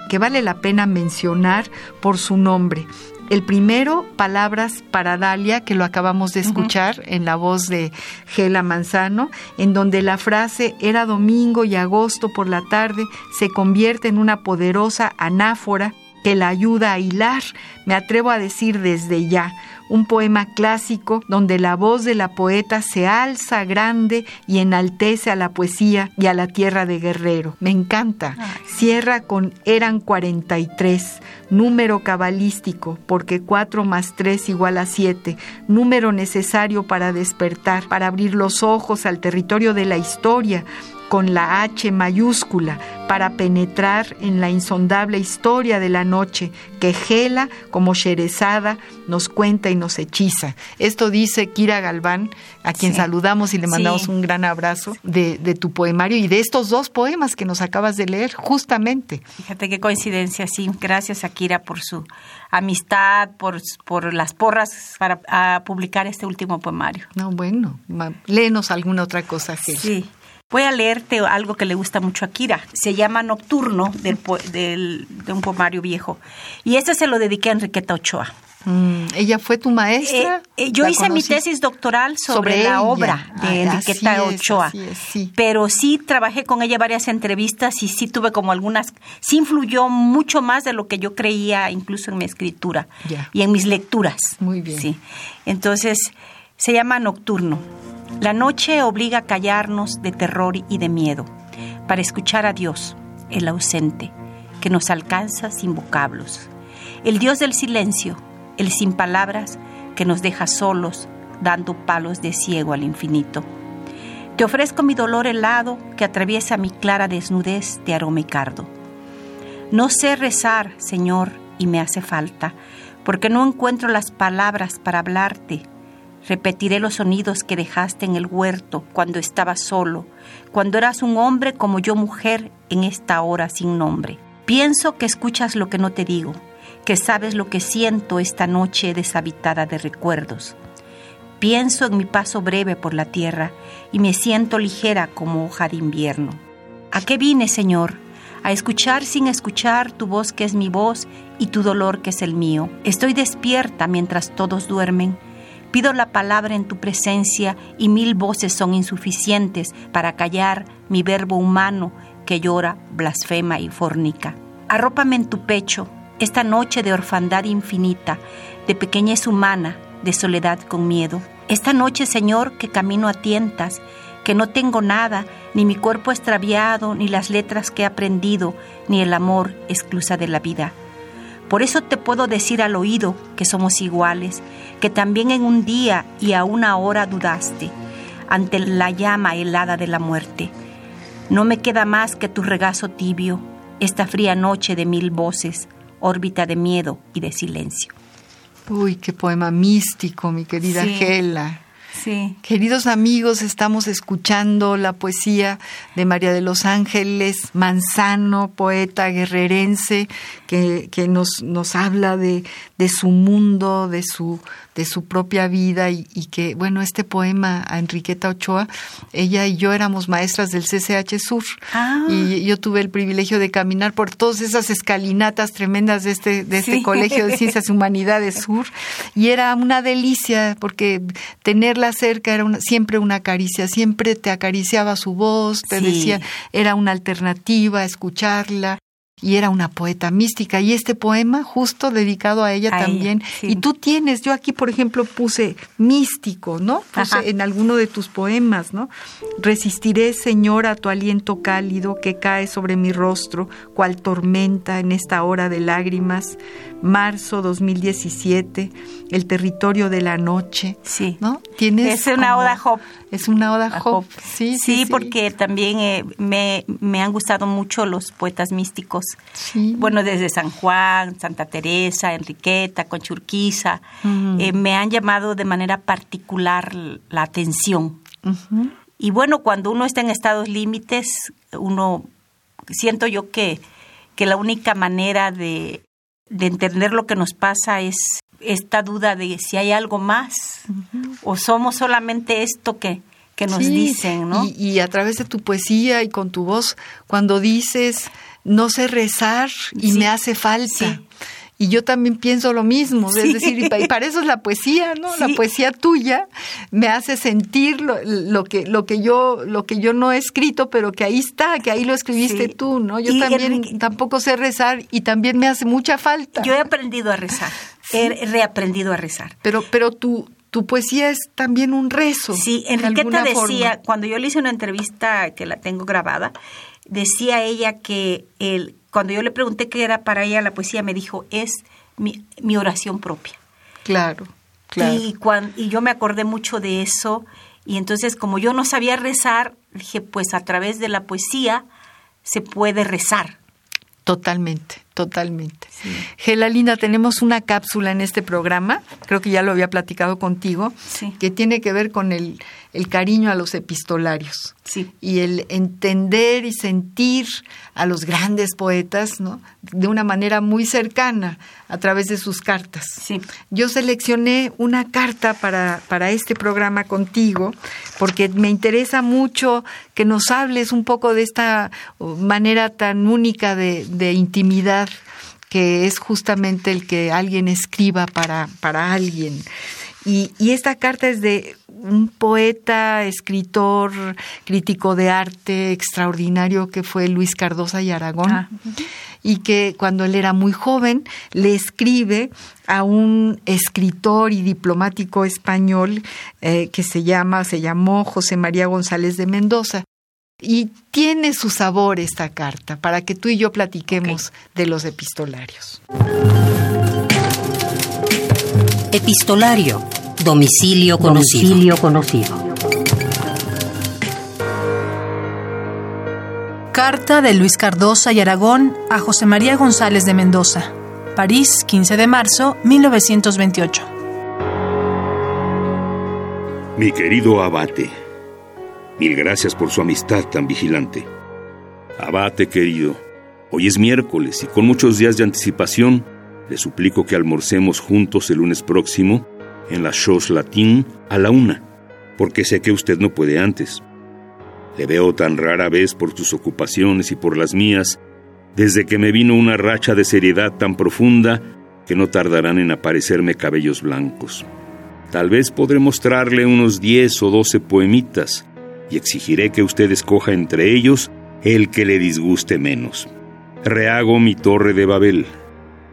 que vale la pena mencionar por su nombre. El primero, Palabras para Dalia, que lo acabamos de escuchar en la voz de Gela Manzano, en donde la frase era domingo y agosto por la tarde se convierte en una poderosa anáfora que la ayuda a hilar, me atrevo a decir desde ya, un poema clásico donde la voz de la poeta se alza grande y enaltece a la poesía y a la tierra de Guerrero. Me encanta. Cierra con eran 43, número cabalístico, porque 4 más 3 igual a 7, número necesario para despertar, para abrir los ojos al territorio de la historia, con la H mayúscula para penetrar en la insondable historia de la noche que Gela, como Sherezada, nos cuenta y nos hechiza. Esto dice Kira Galván, a quien saludamos y le mandamos un gran abrazo de, tu poemario y de estos dos poemas que nos acabas de leer, justamente. Fíjate qué coincidencia, sí. Gracias a Kira por su amistad, por, por las porras para publicar este último poemario. No, bueno, léenos alguna otra cosa, Gela. Sí. Voy a leerte algo que le gusta mucho a Kira. Se llama Nocturno del, de un poemario viejo. Y este se lo dediqué a Enriqueta Ochoa. Mm, ¿Ella fue tu maestra? Eh, eh, yo hice mi tesis doctoral sobre, la obra de Enriqueta Ochoa. Pero sí trabajé con ella varias entrevistas y sí tuve como algunas, sí influyó mucho más de lo que yo creía incluso en mi escritura y en mis lecturas. Muy bien. Sí. Entonces, se llama Nocturno. La noche obliga a callarnos de terror y de miedo, para escuchar a Dios, el ausente, que nos alcanza sin vocablos. El Dios del silencio, el sin palabras, que nos deja solos, dando palos de ciego al infinito. Te ofrezco mi dolor helado que atraviesa mi clara desnudez de aroma y cardo. No sé rezar, Señor, y me hace falta, porque no encuentro las palabras para hablarte Repetiré los sonidos que dejaste en el huerto cuando estabas solo, cuando eras un hombre como yo mujer en esta hora sin nombre. Pienso que escuchas lo que no te digo, que sabes lo que siento esta noche deshabitada de recuerdos. Pienso en mi paso breve por la tierra y me siento ligera como hoja de invierno. ¿A qué vine, Señor? A escuchar sin escuchar tu voz que es mi voz y tu dolor que es el mío. Estoy despierta mientras todos duermen Pido la palabra en tu presencia y mil voces son insuficientes para callar mi verbo humano que llora, blasfema y fornica. Arrópame en tu pecho, esta noche de orfandad infinita, de pequeñez humana, de soledad con miedo. Esta noche, Señor, que camino a tientas, que no tengo nada, ni mi cuerpo extraviado, ni las letras que he aprendido, ni el amor exclusa de la vida. Por eso te puedo decir al oído que somos iguales, que también en un día y a una hora dudaste ante la llama helada de la muerte. No me queda más que tu regazo tibio, esta fría noche de mil voces, órbita de miedo y de silencio. Uy, qué poema místico, mi querida Sí. Gela. Sí. Queridos amigos, estamos escuchando la poesía de María de los Ángeles Manzano, poeta guerrerense, que, que nos, nos habla de, de su mundo, de su, de su propia vida y, y que, bueno, este poema a Enriqueta Ochoa, ella y yo éramos maestras del CCH Sur Ah. y yo tuve el privilegio de caminar por todas esas escalinatas tremendas de este, de este Sí. Colegio de Ciencias y Humanidades Sur y era una delicia porque tenerla cerca era una- siempre una caricia, siempre te acariciaba su voz, te Sí. decía, era una alternativa, escucharla. Y era una poeta mística. Y este poema, justo dedicado a ella A ella, también. sí. Y tú tienes, yo aquí, por ejemplo, puse místico, ¿no? Puse Ajá. en alguno de tus poemas, ¿no? Resistiré, Señor, a tu aliento cálido que cae sobre mi rostro, cual tormenta en esta hora de lágrimas. Marzo 2017, el territorio de la noche. Sí. ¿No? Tienes Es una como- oda Job. Es una oda. Job. Sí, sí, sí. porque también eh, me, me han gustado mucho los poetas místicos. Sí. Bueno, desde San Juan, Santa Teresa, Enriqueta, Conchurquiza, eh, me han llamado de manera particular la atención. Y bueno, cuando uno está en estados límites, uno siento yo que, que la única manera de, de entender lo que nos pasa es esta duda de si hay algo más o somos solamente esto que, que nos Sí, dicen, ¿no? Y, y a través de tu poesía y con tu voz, cuando dices, no sé rezar y Sí, me hace falta. sí. Y yo también pienso lo mismo, Sí. es decir, y pa- y para eso es la poesía, ¿no? La Sí. poesía tuya me hace sentir lo, lo que lo que yo lo que yo no he escrito, pero que ahí está, que ahí lo escribiste Sí. tú, ¿no? Yo Y también Enrique- tampoco sé rezar y también me hace mucha falta. Yo he aprendido a rezar, he reaprendido a rezar. Pero pero tu tu poesía es también un rezo. Sí, de Enriqueta alguna decía, forma. cuando yo le hice una entrevista que la tengo grabada, decía ella que el, cuando yo le pregunté qué era para ella la poesía, me dijo, es mi, mi oración propia. Claro, claro. Y, y yo me acordé mucho de eso, y entonces como yo no sabía rezar, dije, pues a través de la poesía se puede rezar. Totalmente, totalmente. Gela Linda, tenemos una cápsula en este programa, creo que ya lo había platicado contigo, Sí. que tiene que ver con el, el cariño a los epistolarios Sí. y el entender y sentir a los grandes poetas ¿no? de una manera muy cercana a través de sus cartas. Sí. Yo seleccioné una carta para, para este programa contigo porque me interesa mucho que nos hables un poco de esta manera tan única de, de intimidad que es justamente el que alguien escriba para, para alguien. Y, y esta carta es de un poeta, escritor, crítico de arte extraordinario que fue Luis Cardosa y Aragón Ah, y que cuando él era muy joven le escribe a un escritor y diplomático español eh, que se llama, se llamó José María González de Mendoza. Y tiene su sabor esta carta para que tú y yo platiquemos de los epistolarios. Epistolario. Domicilio conocido. Domicilio conocido. Carta de Luis Cardosa y Aragón a José María González de Mendoza. París, 15 de marzo, 1928. Mi querido abate, mil gracias por su amistad tan vigilante. Abate querido, hoy es miércoles y con muchos días de anticipación le suplico que almorcemos juntos el lunes próximo en la Chose Latin a la una, porque sé que usted no puede antes. Le veo tan rara vez por sus ocupaciones y por las mías, desde que me vino una racha de seriedad tan profunda que no tardarán en aparecerme cabellos blancos. Tal vez podré mostrarle unos 10 o 12 poemitas y exigiré que usted escoja entre ellos el que le disguste menos. Rehago mi torre de Babel.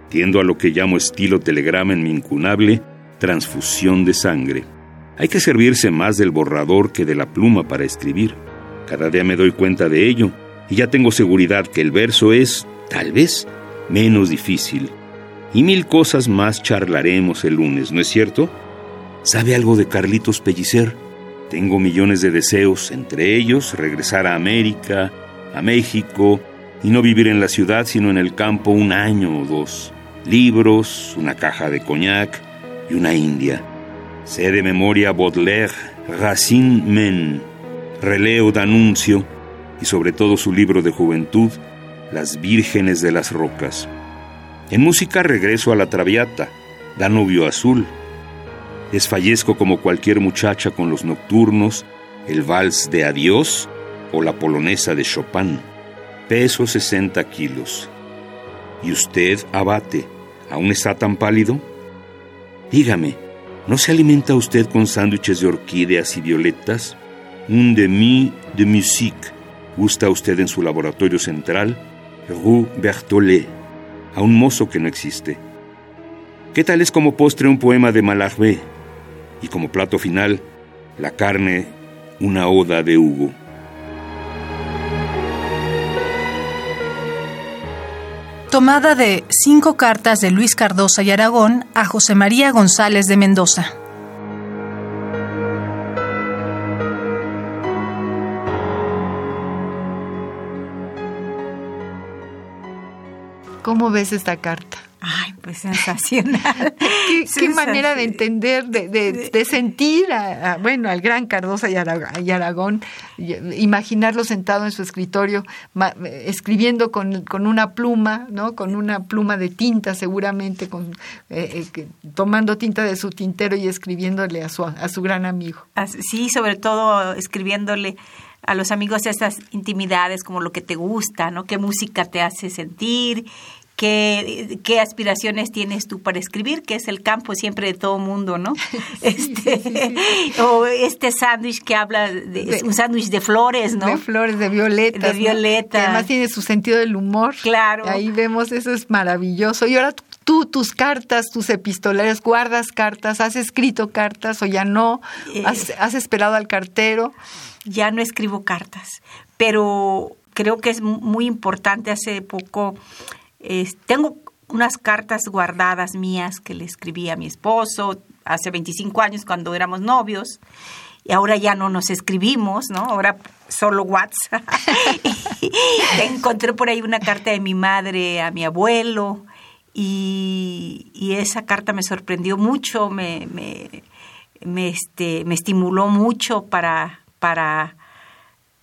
Tiendo a lo que llamo estilo telegrama en mi incunable transfusión de sangre. Hay que servirse más del borrador que de la pluma para escribir. Cada día me doy cuenta de ello y ya tengo seguridad que el verso es, tal vez, menos difícil. Y mil cosas más charlaremos el lunes, ¿no es cierto? ¿Sabe algo de Carlitos Pellicer? Tengo millones de deseos, entre ellos regresar a América, a México, y no vivir en la ciudad sino en el campo un año o dos. Libros, una caja de coñac y una india. Sé de memoria Baudelaire, Racine Men, releo D'Annunzio y sobre todo su libro de juventud, Las Vírgenes de las Rocas. En música regreso a la Traviata, Danubio Azul, Desfallezco como cualquier muchacha con los nocturnos, el vals de Adiós o la polonesa de Chopin. Peso 60 kilos. ¿Y usted, abate, aún está tan pálido? Dígame, ¿no se alimenta usted con sándwiches de orquídeas y violetas? Un demi de musique. ¿Gusta usted en su laboratorio central? Rue Berthollet, a un mozo que no existe. ¿Qué tal es como postre un poema de Mallarmé? Y como plato final, la carne, una oda de Hugo. Tomada de cinco cartas de Luis Cardosa y Aragón a José María González de Mendoza. ¿Cómo ves esta carta? Ay, pues sensacional. [LAUGHS] ¿Qué, manera de entender, de, sentir, a, bueno, al gran Cardosa y Aragón, imaginarlo sentado en su escritorio, escribiendo con, una pluma, ¿no? Con una pluma de tinta, seguramente, con, eh, eh, tomando tinta de su tintero y escribiéndole a su, a su gran amigo. Sí, sobre todo escribiéndole a los amigos esas intimidades como lo que te gusta, ¿no? Qué música te hace sentir ¿Qué, qué aspiraciones tienes tú para escribir, que es el campo siempre de todo mundo, ¿no? [LAUGHS] [LAUGHS] este, O este sándwich que habla de, un sándwich de flores, ¿no? De flores, de violetas. De violeta. además tiene su sentido del humor. Claro. Ahí vemos, eso es maravilloso. Y ahora tú, tus cartas, tus epistolares, guardas cartas, has escrito cartas o ya no, eh. has, has esperado al cartero. Ya no escribo cartas, pero creo que es muy importante. Hace poco tengo unas cartas guardadas mías que le escribí a mi esposo hace 25 años cuando éramos novios y ahora ya no nos escribimos, ¿no? Ahora solo WhatsApp. [LAUGHS] encontré por ahí una carta de mi madre a mi abuelo y, esa carta me sorprendió mucho, me, me, me, este, me estimuló mucho para, para,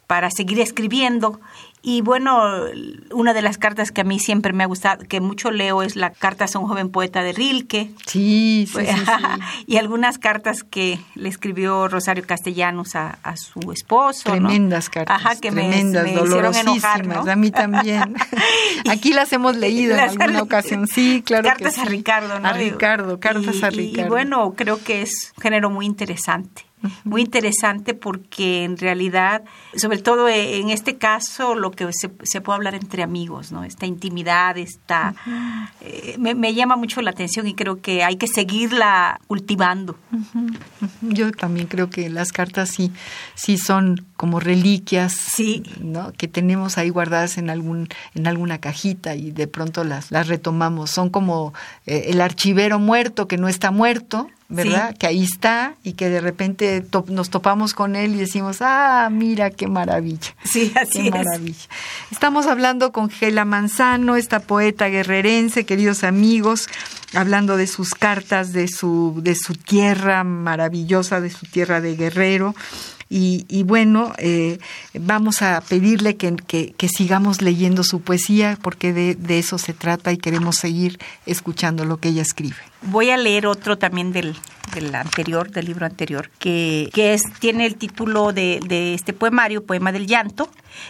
para seguir escribiendo y bueno, una de las cartas que a mí siempre me ha gustado, que mucho leo, es la carta a un joven poeta de Rilke. Sí, sí, sí, [LAUGHS] Y algunas cartas que le escribió Rosario Castellanos a, su esposo. Tremendas cartas. Ajá, que tremendas, me, dolorosísimas. A mí también. [LAUGHS] [LAUGHS] Aquí las hemos leído en alguna ocasión. Sí, claro. Cartas a Ricardo, ¿no? A Ricardo, cartas a Ricardo. Y bueno, creo que es un género muy interesante muy interesante porque en realidad, sobre todo en este caso, lo que se, se puede hablar entre amigos, ¿no? Esta intimidad, esta, eh, me, llama mucho la atención y creo que hay que seguirla cultivando. Yo también creo que las cartas sí, sí son como reliquias, sí. ¿no? Que tenemos ahí guardadas en algún, en alguna cajita y de pronto las, las retomamos. Son como eh, el archivero muerto que no está muerto, ¿verdad? Que ahí está y que de repente nos topamos con él y decimos, ah, mira qué maravilla. Sí, así qué maravilla. Estamos hablando con Gela Manzano, esta poeta guerrerense, queridos amigos, hablando de sus cartas, de su, de su tierra maravillosa, de su tierra de guerrero. Y, bueno, eh, vamos a pedirle que, que, sigamos leyendo su poesía porque de, de eso se trata y queremos seguir escuchando lo que ella escribe. Voy a leer otro también del, del anterior, del libro anterior, que, que es, tiene el título de, de, este poemario, Poema del Llanto,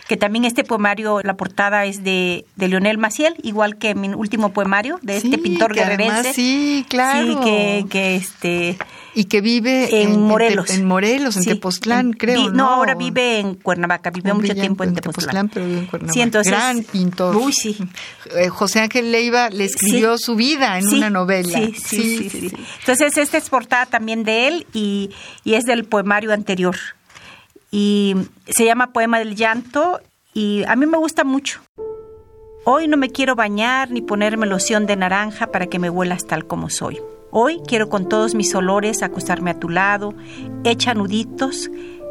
que también este poemario, la portada es de, de Leonel Maciel, igual que mi último poemario, de este pintor guerrerense. Sí, claro. Sí, que, que este... Y que vive en, Morelos. En, Morelos, en Tepoztlán. Tepoztlán, creo. no, ahora vive en Cuernavaca, vive mucho tiempo en Tepoztlán. pero vive en Cuernavaca. Sí, entonces, Gran pintor. Uy, sí. Eh, José Ángel Leiva le escribió su vida en una novela. Sí sí, sí sí, Entonces, esta es portada también de él y, y es del poemario anterior. Y se llama Poema del Llanto y a mí me gusta mucho. Hoy no me quiero bañar ni ponerme loción de naranja para que me huelas tal como soy. Hoy quiero con todos mis olores acostarme a tu lado, echa nuditos,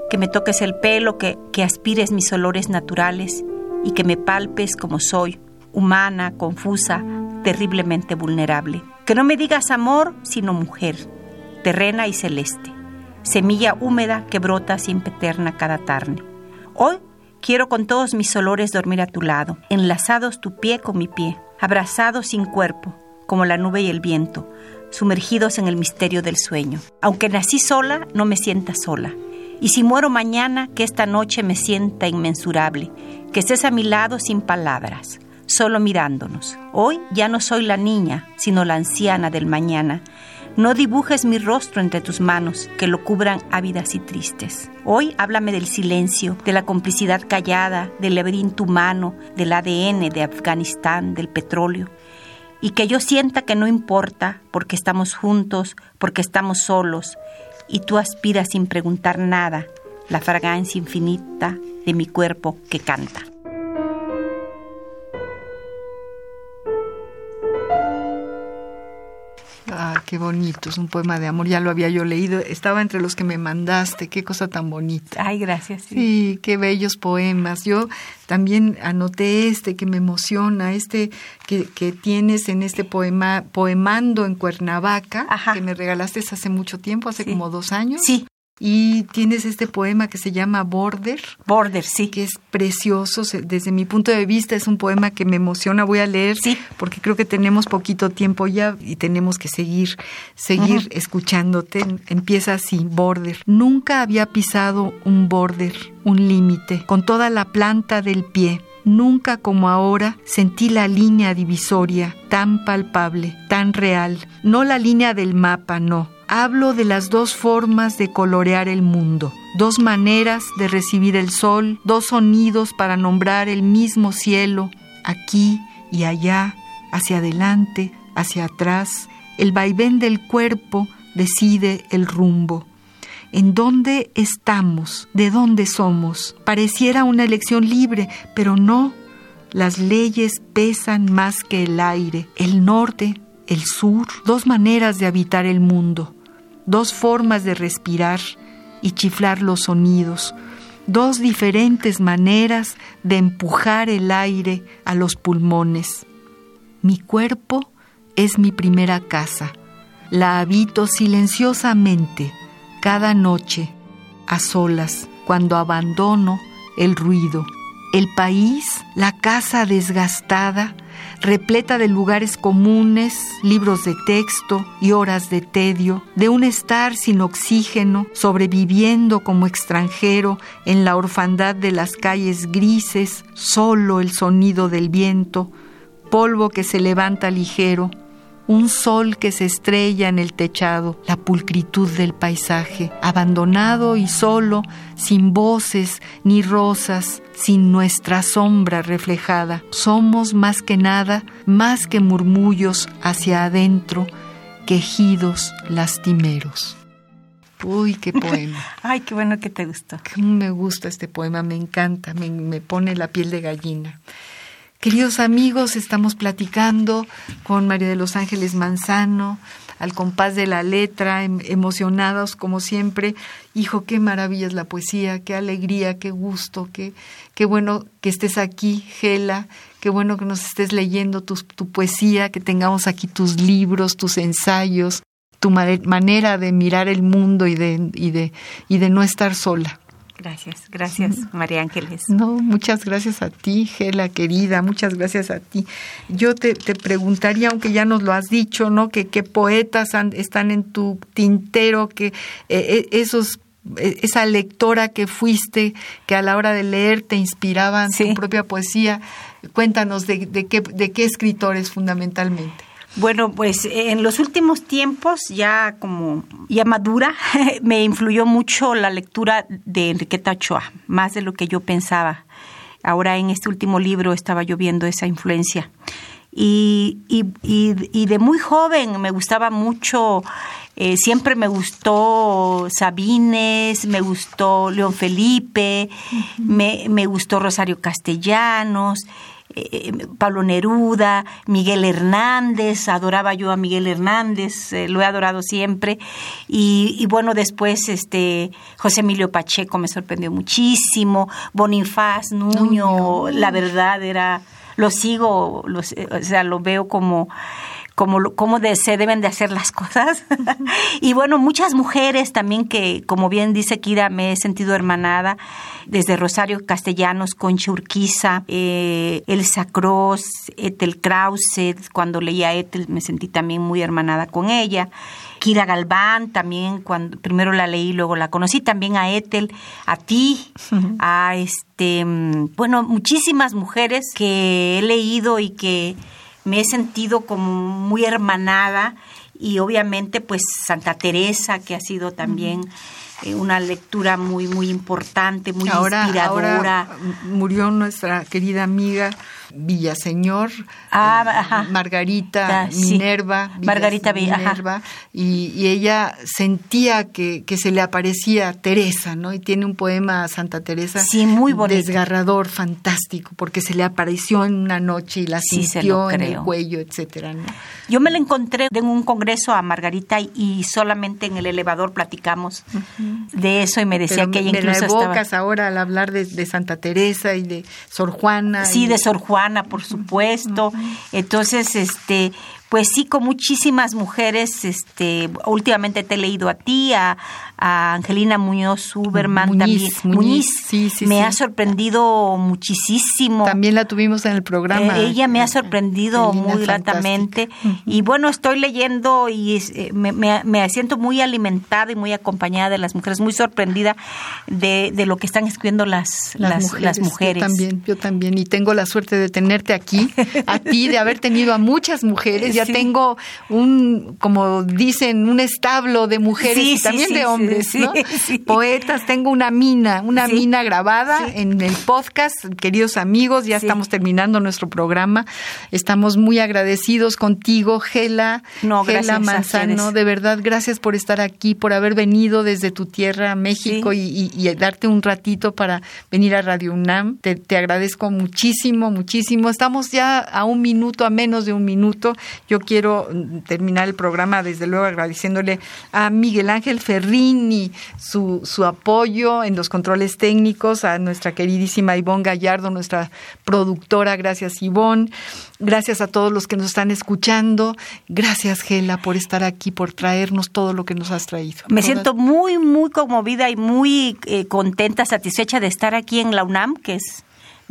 que me toques el pelo, que, que aspires mis olores naturales y que me palpes como soy, humana, confusa, terriblemente vulnerable. Que no me digas amor, sino mujer, terrena y celeste, semilla húmeda que brota sin peterna cada tarde. Hoy Quiero con todos mis olores dormir a tu lado, enlazados tu pie con mi pie, abrazados sin cuerpo, como la nube y el viento, sumergidos en el misterio del sueño. Aunque nací sola, no me sienta sola. Y si muero mañana, que esta noche me sienta inmensurable, que estés a mi lado sin palabras, solo mirándonos. Hoy ya no soy la niña, sino la anciana del mañana, no dibujes mi rostro entre tus manos, que lo cubran ávidas y tristes. Hoy háblame del silencio, de la complicidad callada, del laberinto humano, del ADN de Afganistán, del petróleo. Y que yo sienta que no importa, porque estamos juntos, porque estamos solos, y tú aspiras sin preguntar nada, la fragancia infinita de mi cuerpo que canta. Ah, qué bonito, es un poema de amor, ya lo había yo leído, estaba entre los que me mandaste, qué cosa tan bonita. Ay, gracias. Sí, qué bellos poemas. Yo también anoté este que me emociona, este que, que tienes en este poema, Poemando en Cuernavaca, que me regalaste hace mucho tiempo, hace como dos años. Sí. Y tienes este poema que se llama Border. Border, sí. Que es precioso. Desde mi punto de vista es un poema que me emociona. Voy a leer sí. porque creo que tenemos poquito tiempo ya y tenemos que seguir, seguir escuchándote. Empieza así, Border. Nunca había pisado un border, un límite, con toda la planta del pie. Nunca como ahora sentí la línea divisoria tan palpable, tan real. No la línea del mapa, no hablo de las dos formas de colorear el mundo, dos maneras de recibir el sol, dos sonidos para nombrar el mismo cielo, aquí y allá, hacia adelante, hacia atrás. El vaivén del cuerpo decide el rumbo. ¿En dónde estamos? ¿De dónde somos? Pareciera una elección libre, pero no. Las leyes pesan más que el aire, el norte, el sur, dos maneras de habitar el mundo dos formas de respirar y chiflar los sonidos, dos diferentes maneras de empujar el aire a los pulmones. Mi cuerpo es mi primera casa. La habito silenciosamente cada noche, a solas, cuando abandono el ruido. El país, la casa desgastada, repleta de lugares comunes, libros de texto y horas de tedio, de un estar sin oxígeno, sobreviviendo como extranjero en la orfandad de las calles grises, solo el sonido del viento, polvo que se levanta ligero, un sol que se estrella en el techado, la pulcritud del paisaje, abandonado y solo, sin voces ni rosas, sin nuestra sombra reflejada. Somos más que nada, más que murmullos hacia adentro, quejidos lastimeros. Uy, qué poema. [LAUGHS] Ay, qué bueno que te gustó. Me gusta este poema, me encanta, me, me pone la piel de gallina. Queridos amigos, estamos platicando con María de los Ángeles Manzano, al compás de la letra, em, emocionados como siempre. Hijo, qué maravilla es la poesía, qué alegría, qué gusto, qué, qué bueno que estés aquí, Gela, qué bueno que nos estés leyendo tu, tu poesía, que tengamos aquí tus libros, tus ensayos, tu manera de mirar el mundo y de, y de, y de no estar sola. Gracias, gracias María Ángeles. No, muchas gracias a ti, Gela querida, muchas gracias a ti. Yo te, preguntaría, aunque ya nos lo has dicho, ¿no? Que qué poetas están en tu tintero, que eh, eh, esos e, esa lectora que fuiste, que a la hora de leer te inspiraban tu propia poesía. Cuéntanos de, qué, de qué escritores fundamentalmente. Bueno, pues en los últimos tiempos, ya como ya madura, [LAUGHS] me influyó mucho la lectura de Enriqueta Ochoa, más de lo que yo pensaba. Ahora en este último libro estaba yo viendo esa influencia. Y, y, y, de muy joven me gustaba mucho, eh, siempre me gustó Sabines, me gustó León Felipe, me, me gustó Rosario Castellanos, eh, Pablo Neruda, Miguel Hernández, adoraba yo a Miguel Hernández, eh, lo he adorado siempre. Y, bueno, después este José Emilio Pacheco me sorprendió muchísimo, Bonifaz, Nuño, la verdad era, lo sigo, o sea, lo veo como como cómo se deben de hacer las [LAUGHS] cosas. y bueno, muchas mujeres también que, como bien dice Kira, me he sentido hermanada, desde Rosario Castellanos, Concha Urquiza, eh, Elsa Cross, Ethel Krause, cuando leía Ethel me sentí también muy hermanada con ella. Kira Galván, también cuando primero la leí, luego la conocí, también a Ethel, a ti, a este, mm, bueno, muchísimas mujeres que he leído y que me he sentido como muy hermanada y obviamente pues Santa Teresa que ha sido también eh, una lectura muy muy importante, muy inspiradora. Ahora murió nuestra querida amiga Villaseñor, ah, eh, Margarita Minerva, Margarita Minerva, y, ella sentía que, que, se le aparecía Teresa, ¿no? Y tiene un poema a Santa Teresa sí, muy desgarrador, fantástico, porque se le apareció en una noche y la sintió en el cuello, etcétera. Yo me la encontré en un congreso a Margarita y solamente en el elevador platicamos de eso y me decía que ella incluso me la evocas ahora al hablar de, de, Santa Teresa y de Sor Juana. Sí, de Sor Juana por supuesto. Entonces, este, pues sí, con muchísimas mujeres, este, últimamente te he leído a ti, a, a Angelina Muñoz Suberman también. Muñiz, sí, sí, me ha sorprendido muchísimo. También la tuvimos en el programa. Eh, ella me ha sorprendido muy gratamente. Y bueno, estoy leyendo y eh, me, me, siento muy alimentada y muy acompañada de las mujeres, muy sorprendida de, de lo que están escribiendo las, las, las mujeres. Yo también, yo también. Y tengo la suerte de tenerte aquí, a ti, de haber tenido a muchas mujeres. [LAUGHS] Ya tengo un, como dicen, un establo de mujeres y también de hombres [LAUGHS] Poetas, tengo una mina, una mina grabada en el podcast. Queridos amigos, ya estamos terminando nuestro programa. Estamos muy agradecidos contigo, Gela, no, Gela Manzano. De verdad, gracias por estar aquí, por haber venido desde tu tierra, México, y, darte un ratito para venir a Radio UNAM. Te, te agradezco muchísimo, muchísimo. Estamos ya a un minuto, a menos de un minuto. Yo quiero terminar el programa, desde luego, agradeciéndole a Miguel Ángel Ferrín y su, su apoyo en los controles técnicos, a nuestra queridísima Ivonne Gallardo, nuestra productora. Gracias, Ivonne. Gracias a todos los que nos están escuchando. Gracias, Gela, por estar aquí, por traernos todo lo que nos has traído. Me siento muy, muy conmovida y muy eh, contenta, satisfecha de estar aquí en la UNAM, que es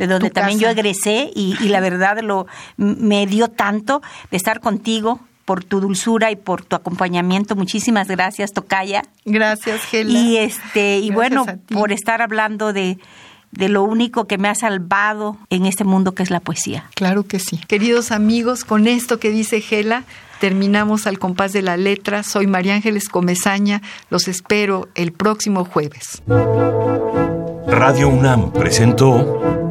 de donde también yo egresé y, y, la verdad lo me dio tanto de estar contigo por tu dulzura y por tu acompañamiento. Muchísimas gracias, Tocaya. Gracias, Gela. Y este y bueno, por estar hablando de de lo único que me ha salvado en este mundo que es la poesía. Claro que sí. Queridos amigos, con esto que dice Gela, terminamos al compás de la letra. Soy María Ángeles Comezaña. Los espero el próximo jueves. Radio UNAM presentó